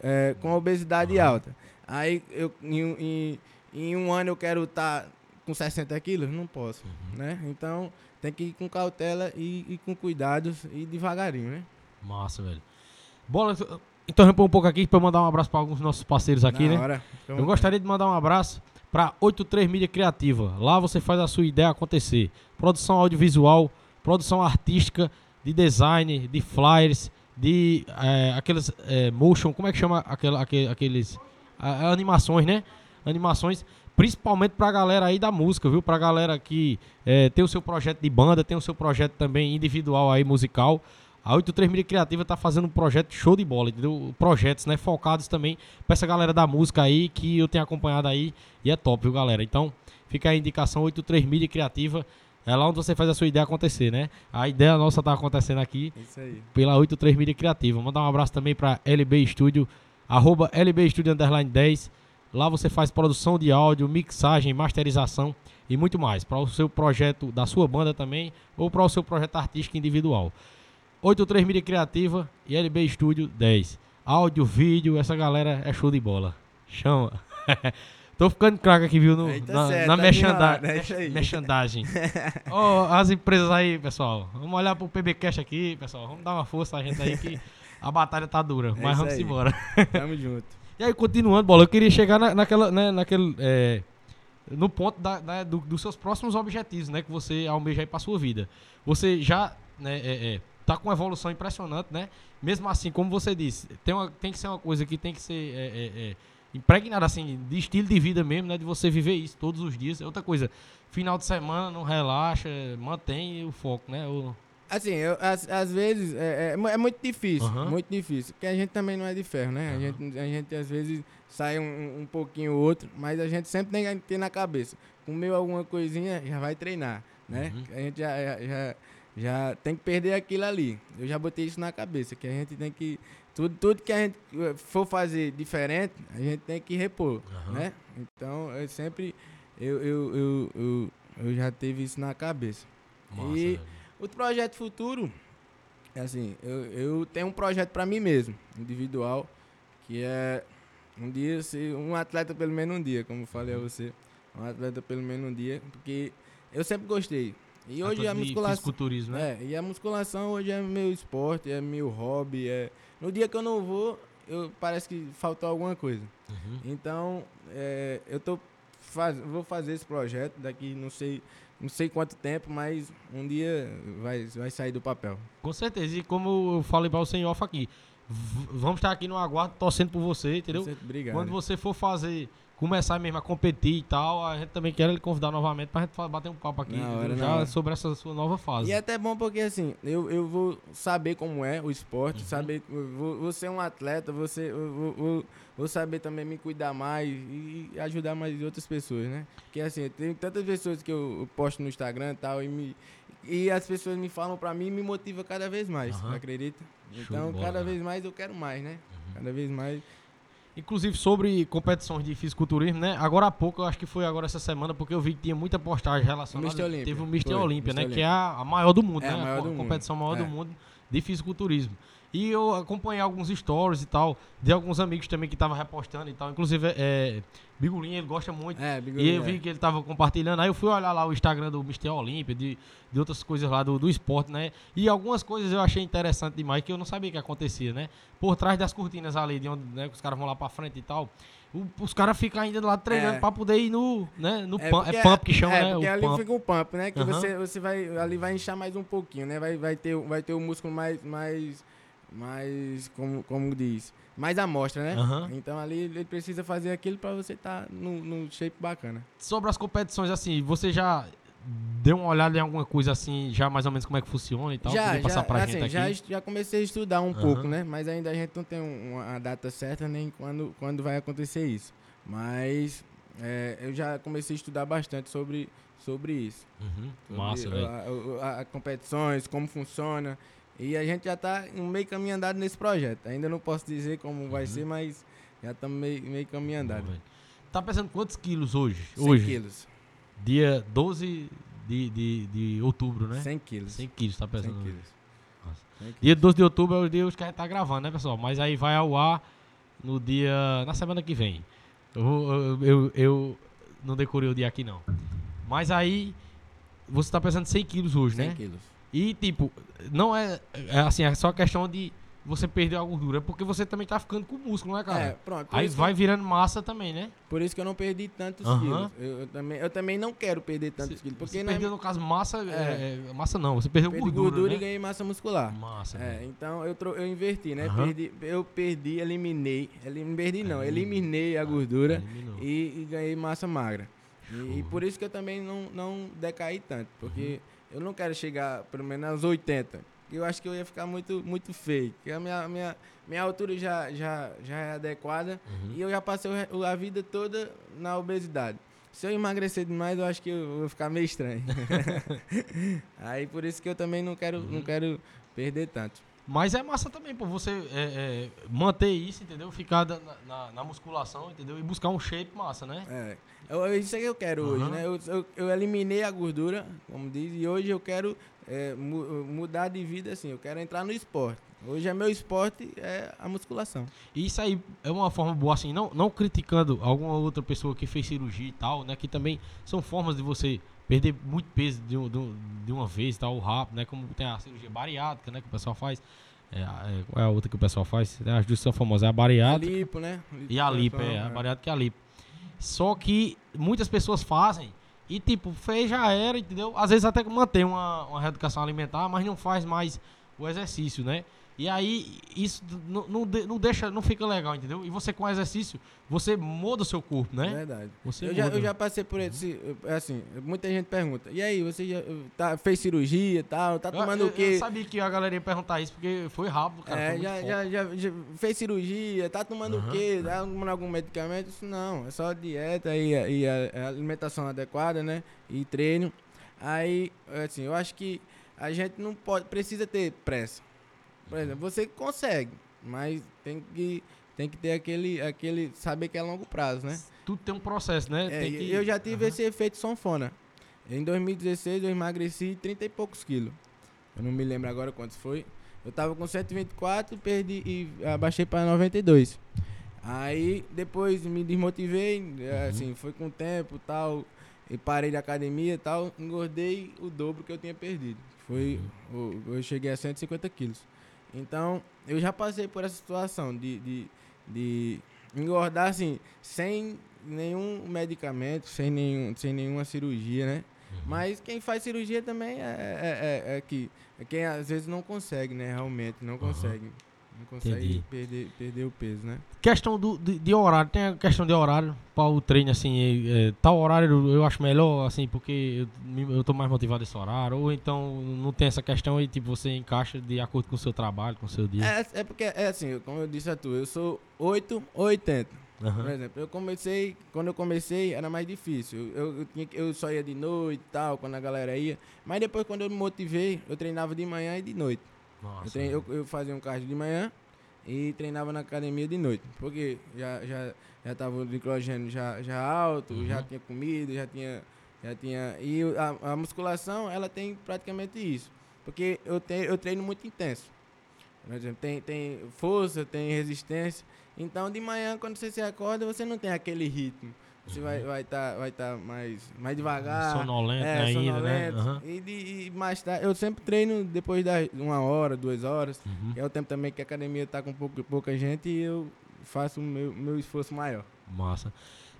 é, com obesidade Aham. alta. Aí eu, em, um- em, em um ano eu quero estar com 60 quilos? Não posso, né? Então tem que ir com cautela e, e com cuidados e devagarinho, né? Massa, velho. Bola, interrompeu um pouco aqui eu mandar um abraço pra alguns nossos parceiros aqui, Na né? hora. Eu gostaria de mandar um abraço para 83 Mídia Criativa. Lá você faz a sua ideia acontecer. Produção audiovisual, produção artística, de design, de flyers, de eh, aqueles eh, motion, como é que chama aquela, aquele- aqueles ah, animações, né? Animações, principalmente pra galera aí da música, viu? Pra galera que eh, tem o seu projeto de banda, tem o seu projeto também individual aí musical. A 83 Mídia Criativa tá fazendo um projeto show de bola, entendeu? Projetos, né? Focados também pra essa galera da música aí, que eu tenho acompanhado aí, e é top, viu, galera? Então, fica a indicação 83 Mídia Criativa, é lá onde você faz a sua ideia acontecer, né? A ideia nossa tá acontecendo aqui Isso aí. pela 83 Mídia Criativa. Mandar um abraço também pra LB Studio, arroba LB Studio Underline 10. Lá você faz produção de áudio, mixagem, masterização e muito mais. Para o seu projeto da sua banda também, ou para o seu projeto artístico individual. 83 Mídia Criativa e LB Studio 10. Áudio, vídeo, essa galera é show de bola. Chama. [LAUGHS] Tô ficando craque aqui, viu? No, tá na certo, na tá é aí. merchandising. [LAUGHS] Ó, as empresas aí, pessoal. Vamos olhar pro PBcast aqui, pessoal. Vamos dar uma força a gente aí que a batalha tá dura. mas É isso vamos aí. embora. [LAUGHS] Tamo junto. E aí, continuando, Bola, eu queria chegar na- naquela, né, naquele, é, no ponto da- da- do- dos seus próximos objetivos, né, que você almeja aí pra sua vida. Você já, né, é, é, tá com uma evolução impressionante, né? Mesmo assim, como você disse, tem, uma- tem que ser uma coisa que tem que ser é, é, é, impregnada, assim, de estilo de vida mesmo, né, de você viver isso todos os dias. Outra coisa, final de semana, não relaxa, mantém o foco, né? O- Assim, eu, às, às vezes é, é mu- é muito difícil, Aham. muito difícil. Porque a gente também não é de ferro, né? A, Aham. gente, a gente às vezes sai um, um pouquinho ou outro, mas a gente sempre tem que ter na cabeça. Comeu alguma coisinha, já vai treinar, né? Uhum. A gente já, já, já, já tem que perder aquilo ali. Eu já botei isso na cabeça, que a gente tem que. Tudo, tudo que a gente eh, for fazer diferente, a gente tem que repor, Aham. né? Então, eu sempre. Eu, eu, eu, eu, eu já tive isso na cabeça. Massa, E- velho. O projeto futuro, é assim, eu, eu tenho um projeto pra mim mesmo, individual, que é um dia ser um atleta pelo menos um dia, como eu falei a você. Um atleta pelo menos um dia, porque eu sempre gostei. E hoje a musculação. né? É, e a musculação hoje é meu esporte, é meu hobby. É... No dia que eu não vou, eu, parece que faltou alguma coisa. Uhum. Então, é, eu tô faz, vou fazer esse projeto daqui não sei, não sei quanto tempo, mas um dia vai, vai sair do papel. Com certeza. E como eu falei você em off aqui, vamos estar aqui no aguardo torcendo por você, entendeu? Você- Obrigado. Quando você for fazer, começar mesmo a competir e tal, a gente também quer lhe convidar novamente pra gente bater um papo aqui na já sobre essa sua nova fase. E é até bom porque assim, eu, eu vou saber como é o esporte, Uhum. saber, vou, vou ser um atleta, você, eu vou, vou, vou saber também me cuidar mais e ajudar mais outras pessoas, né? Porque assim, tem tantas pessoas que eu, eu posto no Instagram e tal, e, me, e as pessoas me falam pra mim e me motiva cada vez mais, Aham. acredita? Então, cada né? vez mais eu quero mais, né? Uhum. Cada vez mais. Inclusive sobre competições de fisiculturismo, né? Agora há pouco, eu acho que foi agora essa semana, porque eu vi que tinha muita postagem relacionada. Mr. Olímpia. Teve o Mr. Foi, Olímpia, né? Mr. Que é a, a maior do mundo, É a né? maior co- do mundo. competição maior do É. mundo de fisiculturismo. E eu acompanhei alguns stories e tal, de alguns amigos também que estavam repostando e tal. Inclusive, é, Bigulinha, ele gosta muito. É, E bigode, eu vi que ele tava compartilhando. Aí eu fui olhar lá o Instagram do Mr. Olímpia, de, de outras coisas lá do, do esporte, né? E algumas coisas eu achei interessante demais que eu não sabia que acontecia, né? Por trás das cortinas ali, de onde né, os caras vão lá pra frente e tal. o- os caras ficam ainda lá treinando É. pra poder ir no, né, no pump. porque- É pump que chama, é, né? Porque O ali pump. fica o pump, né? Que Aham. você, você vai. Ali vai inchar mais um pouquinho, né? Vai, vai, ter, o- vai ter o músculo mais. mais mais como, como diz, mais amostra, né? Aham. Então ali ele precisa fazer aquilo pra você estar no, no shape bacana. Sobre as competições, assim, você já deu uma olhada em alguma coisa assim, já mais ou menos como é que funciona e tal? já, já, assim, já, já comecei a estudar um Aham. pouco, né? Mas ainda a gente não tem um- uma data certa nem quando, quando vai acontecer isso. Mas é, eu já comecei a estudar bastante sobre, sobre isso. Uhum. sobre Massa, velho. a, o- a- a competições, como funciona. E a gente já tá um meio caminho andado nesse projeto. Ainda não posso dizer como vai Uhum. ser, mas já estamos meio, meio caminho andado. Tá pesando quantos quilos hoje? 100 hoje, quilos. dia 12 de, de, de outubro, né? 100 quilos. 100 quilos, tá 100 pesando. hoje. quilos. Nossa. 100 quilos. Dia 12 de outubro é o dia que a gente tá gravando, né, pessoal? Mas aí vai ao ar no dia. na semana que vem. Eu, eu, eu, eu não decorei o dia aqui, não. Mas aí. Você tá pesando 100 quilos hoje, 100 né? quilos. E, tipo, não é, é assim, é só questão de você perder a gordura, é porque você também tá ficando com músculo, né, cara? É, pronto. Aí vai que virando massa também, né? eu- por isso que eu não perdi tantos Aham. quilos. Eu, eu também, eu também não quero perder tantos Você- quilos. Porque você na perdeu, no caso, massa. É. é, é, massa não, você perdeu gordura. gordura né? e ganhei massa muscular. Massa. É, velho. então eu, eu inverti, né? Perdi, eu perdi, eliminei. Elim, perdi não, Eliminei. a gordura e, e ganhei massa magra. E, e por isso que eu também não, não decaí tanto. Porque Uhum. Eu não quero chegar pelo menos aos 80. porque Eu acho que eu ia ficar muito, muito feio. Porque a minha, minha, minha altura já, já, já é adequada. Uhum. E eu já passei a vida toda na obesidade. Se eu emagrecer demais, eu acho que eu vou ficar meio estranho. [LAUGHS] [LAUGHS] Aí por isso que eu também não quero, Uhum. não quero perder tanto. Mas é massa também, pô, você é, é, manter isso, entendeu? Ficar na, na, na, musculação, entendeu? E buscar um shape massa, né? É. Eu, isso é que eu quero uhum. hoje, né? Eu, eu, eu, eliminei a gordura, como diz, e hoje eu quero é, mu mudar de vida, assim. Eu quero entrar no esporte. Hoje é meu esporte, é a musculação. E isso aí é uma forma boa, assim, não, não criticando alguma outra pessoa que fez cirurgia e tal, né? Que também são formas de você perder muito peso de, de, de uma vez, tal, rápido, né? Como tem a cirurgia bariátrica, né? Que o pessoal faz. É, é, qual é a outra que o pessoal faz? As duas são famosas, é a bariátrica. A lipo, né? Lipo e a lipo, é, a é. bariátrica e a lipo. Só que muitas pessoas fazem e, tipo, fez já era, entendeu? Às vezes até mantém uma, uma reeducação alimentar, mas não faz mais o exercício, né? E aí, isso não, não, não, deixa, não fica legal, entendeu? E você com exercício, você muda o seu corpo, né? Verdade. Você eu, já, eu já passei por esse, assim, muita gente pergunta, e aí, você já tá, fez cirurgia e tal, tá tomando eu, o quê? Eu sabia que a galera ia perguntar isso, porque foi rápido, cara. É, já, já, já, já, fez cirurgia, tá tomando uhum. o quê? Tá tomando algum medicamento? Isso não, é só dieta e, e a, a alimentação adequada, né? E treino. Aí, assim, eu acho que a gente não pode, precisa ter pressa. Por exemplo, você consegue, mas tem que, tem que ter aquele, aquele. Saber que é longo prazo, né? Tudo tem um processo, né? É, que... Eu já tive uhum. esse efeito sanfona. Em 2016 eu emagreci 30 e poucos quilos. Eu não me lembro agora quantos foi. Eu tava com 124 perdi e abaixei para 92. Aí depois me desmotivei, uhum. assim, foi com o tempo tal, e parei de academia e tal, engordei o dobro que eu tinha perdido. Foi, uhum. eu cheguei a 150 quilos. Então, eu já passei por essa situação de, de, de engordar assim, sem nenhum medicamento, sem, nenhum, sem nenhuma cirurgia, né? Uhum. Mas quem faz cirurgia também é, é, é, é, que é quem às vezes não consegue, né? Realmente, não uhum. Não consegue perder, perder o peso, né? Questão do, de, de, horário, tem a questão de horário para o treino, assim, é, tal horário eu acho melhor, assim, porque eu, eu tô mais motivado esse horário, ou então não tem essa questão e, tipo, você encaixa de acordo com o seu trabalho, com o seu dia. É, é porque, é assim, como eu disse a tu, eu sou 8 ou 80. Uhum. Por exemplo, eu comecei, quando eu comecei era mais difícil. Eu, eu, eu só ia de noite e tal, quando a galera ia. Mas depois, quando eu me motivei, eu treinava de manhã e de noite. Nossa, eu, trein, eu, eu, fazia um cardio de manhã e treinava na academia de noite. Porque já, já, já tava o glicogênio já, já alto, uhum. já tinha comida, já tinha. Já tinha e a, a, musculação, ela tem praticamente isso. Porque eu, te, eu treino muito intenso. Por exemplo, tem, tem força, tem resistência. Então, de manhã, quando você se acorda, você não tem aquele ritmo. Você vai estar vai tá, vai tá mais, mais devagar. Sonolento é, ainda, né? sonolento. né? Uhum. E, de, e mais tarde, eu sempre treino depois de uma hora, duas horas. Uhum. é o tempo também que a academia está com pouco, pouca gente e eu faço o meu, meu esforço maior. Massa.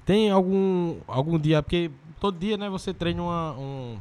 Tem algum, algum dia, porque todo dia, né, você treina uma, um,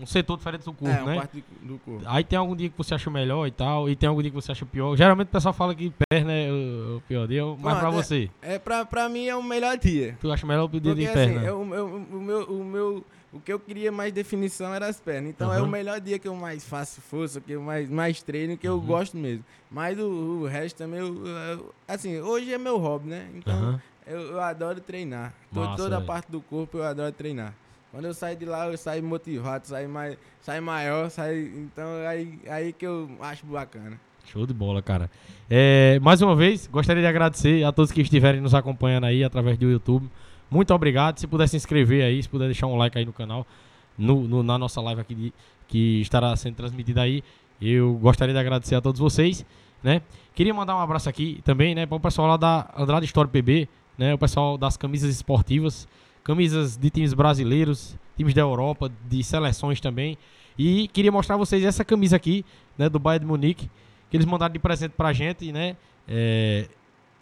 um setor diferente do corpo, é, né? parte do corpo. Aí tem algum dia que você acha melhor e tal, e tem algum dia que você acha pior. Geralmente o pessoal fala que perna é o, pior dia, mas Pronto, pra você? É, é pra, pra mim é o melhor dia. Tu acha melhor o dia Porque, de perna? Assim, eu, eu, o, meu, o meu... O que eu queria mais definição era as pernas. Então uhum. é o melhor dia que eu mais faço força, que eu mais, mais treino, que eu uhum. gosto mesmo. Mas o, o resto também, eu, eu, assim, hoje é meu hobby, né? Então uhum. eu, eu, adoro treinar. Massa, toda a parte do corpo eu adoro treinar. Quando eu saio de lá, eu saio motivado, saio, mais, saio maior, saio, então aí, aí que eu acho bacana. Show de bola, cara. É, mais uma vez, gostaria de agradecer a todos que estiverem nos acompanhando aí através do YouTube. Muito obrigado. Se puder se inscrever aí, se puder deixar um like aí no canal, no, no na nossa live aqui de, que estará sendo transmitida aí. Eu gostaria de agradecer a todos vocês, né? Queria mandar um abraço aqui também, né, para o pessoal lá da Andrade Store PB, né, o pessoal das camisas esportivas camisas de times brasileiros, times da Europa, de seleções também. E queria mostrar a vocês essa camisa aqui, né, do Bayern de Munique, que eles mandaram de presente pra gente, né? É,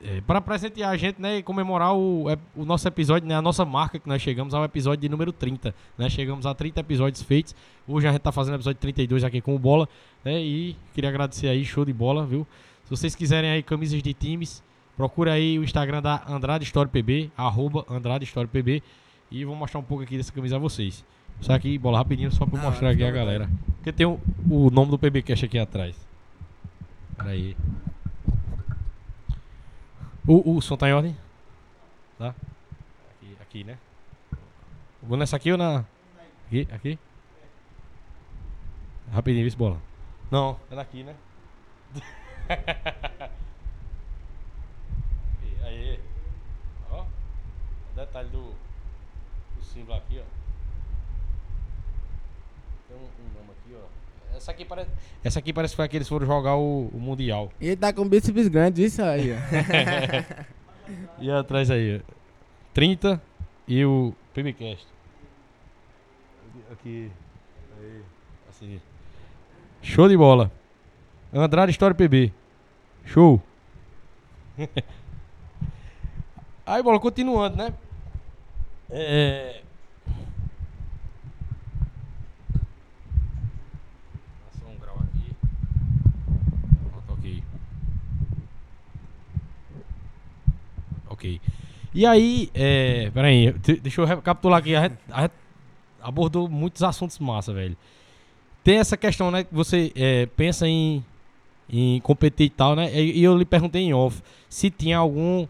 é, para presentear a gente, né, e comemorar o, é, o nosso episódio, né, a nossa marca que nós chegamos ao episódio de número 30, né? Chegamos a 30 episódios feitos. Hoje a gente tá fazendo o episódio 32 aqui com o Bola, né? E queria agradecer aí, show de bola, viu? Se vocês quiserem aí camisas de times, Procura aí o Instagram da Andrade Story PB, arroba Andrade Story PB. E vou mostrar um pouco aqui dessa camisa a vocês. Só aqui, bola rapidinho, só pra ah, mostrar aqui a galera. Porque tem o, o nome do PBcast aqui atrás. Pera aí. O, o som tá em ordem? Tá? Aqui, aqui né? Vou nessa aqui ou na. Aqui? Aqui? Rapidinho, isso bola. Não, é daqui, né? [LAUGHS] aí. Ó. O detalhe do, do símbolo aqui, ó. Tem um, um nome aqui, ó. Essa aqui parece, essa aqui parece que foi que eles foram jogar o, o Mundial. E ele tá com bíceps grande, isso aí, ó. [LAUGHS] e atrás aí, ó. 30 e o PBcast. Aqui. Aí. Assim. Show de bola. Andrade História PB. Show. [LAUGHS] Aí, bola, continuando, né? É. Passou um grau aqui. Pronto, ok. Ok. E aí, é. Peraí, deixa eu recapitular aqui. A gente, abordou muitos assuntos massa, velho. Tem essa questão, né? Que você é, pensa em, em competir e tal, né? E, e eu lhe perguntei em off se tinha algum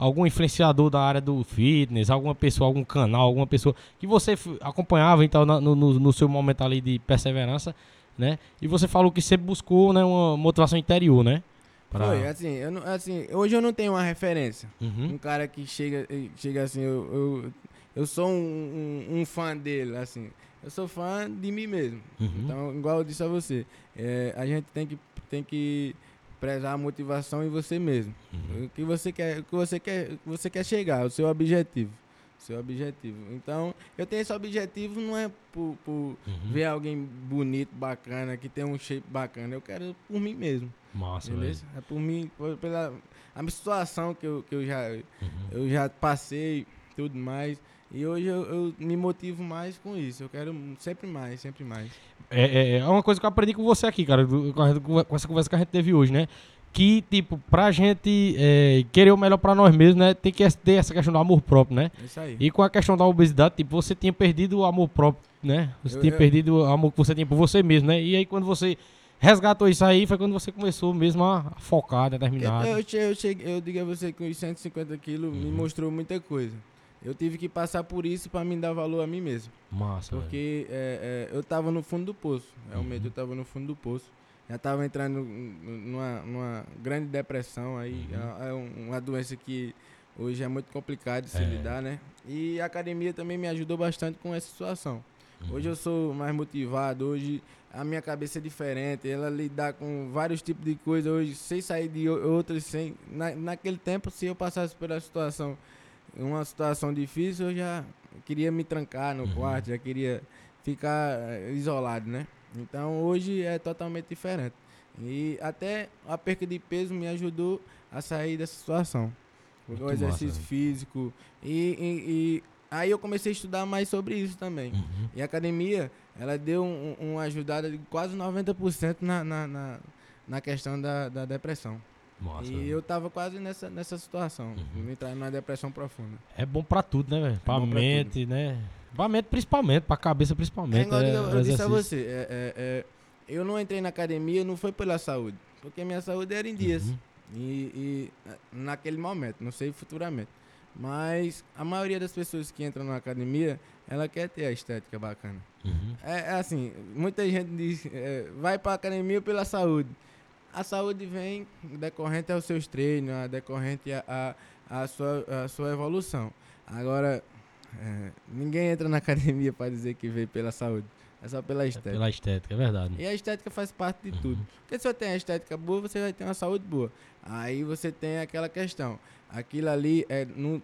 algum influenciador da área do fitness, alguma pessoa, algum canal, alguma pessoa que você acompanhava então no, no, no, seu momento ali de perseverança, né? E você falou que sempre buscou né, uma motivação interior, né? Pra... Foi, assim, eu não, assim, hoje eu não tenho uma referência. Uhum. Um cara que chega, chega assim, eu, eu, eu sou um, um, um, fã dele, assim. Eu sou fã de mim mesmo. Uhum. Então, igual eu disse a você, é, a gente tem que, tem que prezar a motivação em você mesmo. Uhum. O que você quer, o que você quer, que você quer chegar, o seu objetivo. Seu objetivo. Então, eu tenho esse objetivo não é por, por uhum. ver alguém bonito, bacana, que tem um shape bacana. Eu quero por mim mesmo. Massa, beleza? É por mim, pela a situação que eu, que eu já uhum. eu já passei, tudo mais. E hoje eu, eu, me motivo mais com isso. Eu quero sempre mais, sempre mais. É, é, é uma coisa que eu aprendi com você aqui, cara, com essa conversa que a gente teve hoje, né? Que, tipo, pra gente é, querer o melhor pra nós mesmos, né? Tem que ter essa questão do amor próprio, né? Isso aí. E com a questão da obesidade, tipo, você tinha perdido o amor próprio, né? Você eu, tinha eu... perdido o amor que você tinha por você mesmo, né? E aí quando você resgatou isso aí, foi quando você começou mesmo a focar, determinado. Eu, eu, eu, cheguei, eu digo a você que os 150 quilos uhum. me mostrou muita coisa eu tive que passar por isso para me dar valor a mim mesmo. Massa. Porque é, é, eu tava no fundo do poço. Realmente uhum. eu tava no fundo do poço. Já tava entrando numa, numa grande depressão aí. Uhum. É, é uma doença que hoje é muito complicado de se é. lidar, né? E a academia também me ajudou bastante com essa situação. Uhum. Hoje eu sou mais motivado, hoje a minha cabeça é diferente, ela lidar com vários tipos de coisas hoje, sem sair de outras, sem... Na, naquele tempo, se eu passasse pela situação uma situação difícil, eu já queria me trancar no uhum. quarto, já queria ficar eh, isolado, né? Então hoje é totalmente diferente. E até a perca de peso me ajudou a sair dessa situação. Muito o exercício massa, físico. E, e, e, aí eu comecei a estudar mais sobre isso também. Uhum. E a academia, ela deu um, uma ajudada de quase 90% na, na, na, na questão da, da depressão. Nossa, e eu tava quase nessa, nessa situação, uhum. entrar numa depressão profunda. É bom pra tudo, né, velho? É pra mente, né? Pra mente principalmente, pra cabeça principalmente. É, é, eu, eu disse a você, é, é, é, eu não entrei na academia, não foi pela saúde, porque minha saúde era em dias. Uhum. E, e, naquele momento, não sei futuramente. Mas a maioria das pessoas que entram na academia, ela quer ter a estética bacana. Uhum. É, é, assim, muita gente diz, vai pra academia pela saúde a saúde vem decorrente aos seus treinos, a decorrente a, a, a, sua, a sua evolução. Agora, é, ninguém entra na [LAUGHS] academia para dizer que veio pela saúde. É só pela estética. É pela estética, é verdade. E a estética faz parte de uhum. tudo. Porque se você tem a estética boa, você vai ter uma saúde boa. Aí você tem aquela questão. Aquilo ali é num,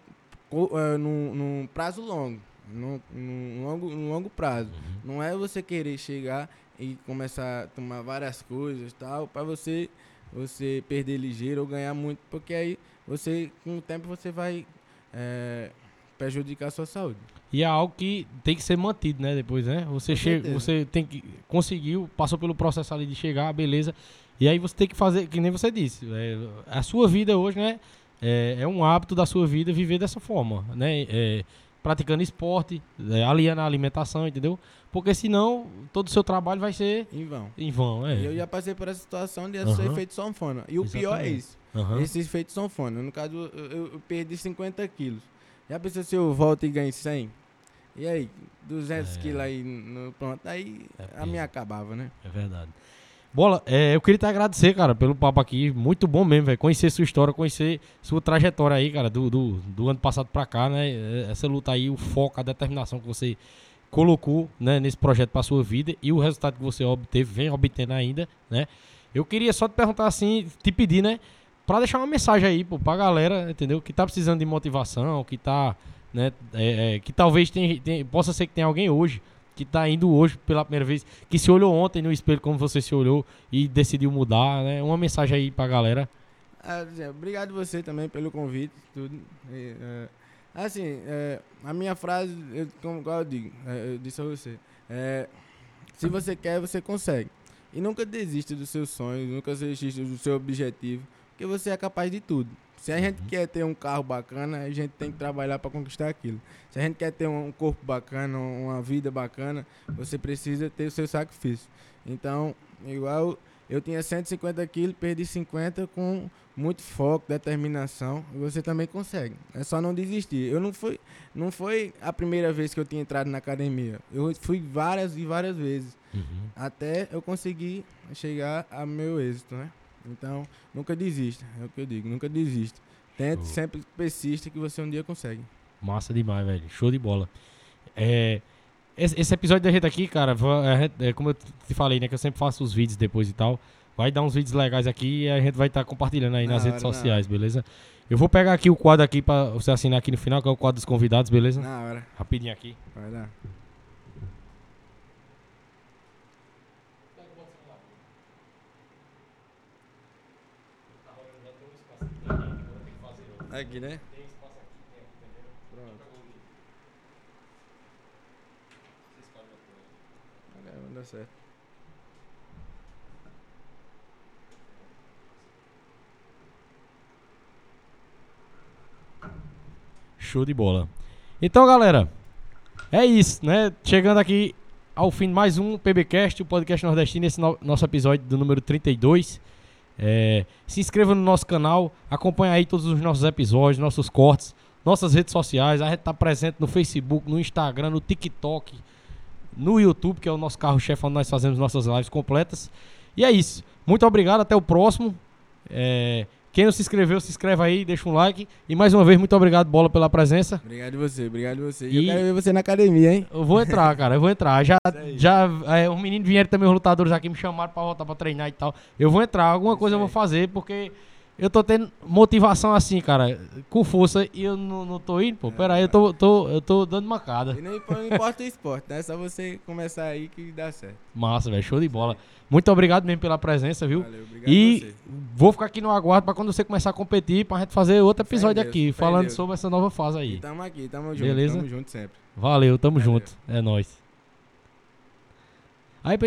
é, num, num prazo longo. Num, num, longo, num longo prazo. Uhum. Não é você querer chegar e começar a tomar várias coisas tal, para você você perder ligeiro ou ganhar muito, porque aí você com o tempo você vai é, prejudicar a sua saúde. E é algo que tem que ser mantido, né? Depois, né? Você chega, você tem que conseguiu, passou pelo processo ali de chegar, beleza. E aí você tem que fazer, que nem você disse, é, a sua vida hoje, né? É, é, um hábito da sua vida viver dessa forma, né? É, praticando esporte, é, aliando a alimentação, entendeu? Porque senão todo o seu trabalho vai ser em vão. Em vão, é. Eu já passei por essa situação de uhum. ser efeito sanfona. E o Exatamente. pior é isso. Uhum. Esse efeito sanfona. No caso, eu, eu, perdi 50 quilos. Já pensou se eu volto e ganho 100? E aí, 200 é. quilos aí, no, pronto. Aí é a minha acabava, né? É verdade. Bola, é, eu queria te agradecer, cara, pelo papo aqui. Muito bom mesmo, velho. Conhecer sua história, conhecer sua trajetória aí, cara, do, do, do, ano passado pra cá, né? É, essa luta aí, o foco, a determinação que você colocou né, nesse projeto pra sua vida e o resultado que você obteve, vem obtendo ainda, né? Eu queria só te perguntar assim, te pedir, né? Pra deixar uma mensagem aí, pô, pra galera, entendeu? Que tá precisando de motivação, que tá, né? É, é, que talvez tem, tem, possa ser que tenha alguém hoje que tá indo hoje pela primeira vez, que se olhou ontem no espelho como você se olhou e decidiu mudar, né? Uma mensagem aí pra galera. Ah, obrigado você também pelo convite, tudo. É, assim, é, a minha frase, eu, como eu digo, é, eu disse a você, é, se você quer, você consegue. E nunca desista dos seus sonhos, nunca desista do seu objetivo, porque você é capaz de tudo. Se a gente quer ter um carro bacana, a gente tem que trabalhar para conquistar aquilo. Se a gente quer ter um corpo bacana, uma vida bacana, você precisa ter o seu sacrifício. Então, igual eu tinha 150 quilos, perdi 50 com muito foco, determinação. E você também consegue. É só não desistir. Eu não fui, não foi a primeira vez que eu tinha entrado na academia. Eu fui várias e várias vezes. Uhum. Até eu conseguir chegar ao meu êxito, né? Então, nunca desista, é o que eu digo, nunca desista. Tente, Show. sempre persista que você um dia consegue. Massa demais, velho. Show de bola. É, esse, esse, episódio da gente aqui, cara, é, é, como eu te falei, né? Que eu sempre faço os vídeos depois e tal. Vai dar uns vídeos legais aqui e a gente vai estar tá compartilhando aí na nas hora, redes sociais, beleza? Eu vou pegar aqui o quadro aqui pra você assinar aqui no final, que é o quadro dos convidados, beleza? Na hora. Rapidinho aqui. Vai dar. Aqui, né? Tem espaço aqui dentro, entendeu? Pronto. É, vai dar certo. Show de bola. Então, galera, é isso, né? Chegando aqui ao fim de mais um PBcast, o podcast nordestino, esse no nosso episódio do número 32. É, se inscreva no nosso canal, acompanhe aí todos os nossos episódios, nossos cortes, nossas redes sociais. A gente está presente no Facebook, no Instagram, no TikTok, no YouTube, que é o nosso carro-chefe onde nós fazemos nossas lives completas. E é isso. Muito obrigado, até o próximo. É, quem não se inscreveu, se inscreve aí, deixa um like. E mais uma vez, muito obrigado, Bola, pela presença. Obrigado você, obrigado você. E eu quero ver você na academia, hein? Eu vou entrar, cara, eu vou entrar. Já, já é, os meninos vieram também, os lutadores aqui me chamaram pra voltar pra treinar e tal. Eu vou entrar, alguma Isso coisa aí. eu vou fazer, porque eu tô tendo motivação assim, cara, com força e eu não, não tô indo, pô. Pera aí, eu tô, tô, eu tô dando mancada. E não importa o esporte, né? É só você começar aí que dá certo. Massa, velho, show de bola. Muito obrigado mesmo pela presença, viu? Valeu, obrigado E vou ficar aqui no aguardo pra quando você começar a competir, pra gente fazer outro episódio Deus, aqui, falando Deus. sobre essa nova fase aí. E tamo aqui, tamo junto, Beleza? tamo junto sempre. Valeu, tamo Valeu. junto. É nóis. Aí,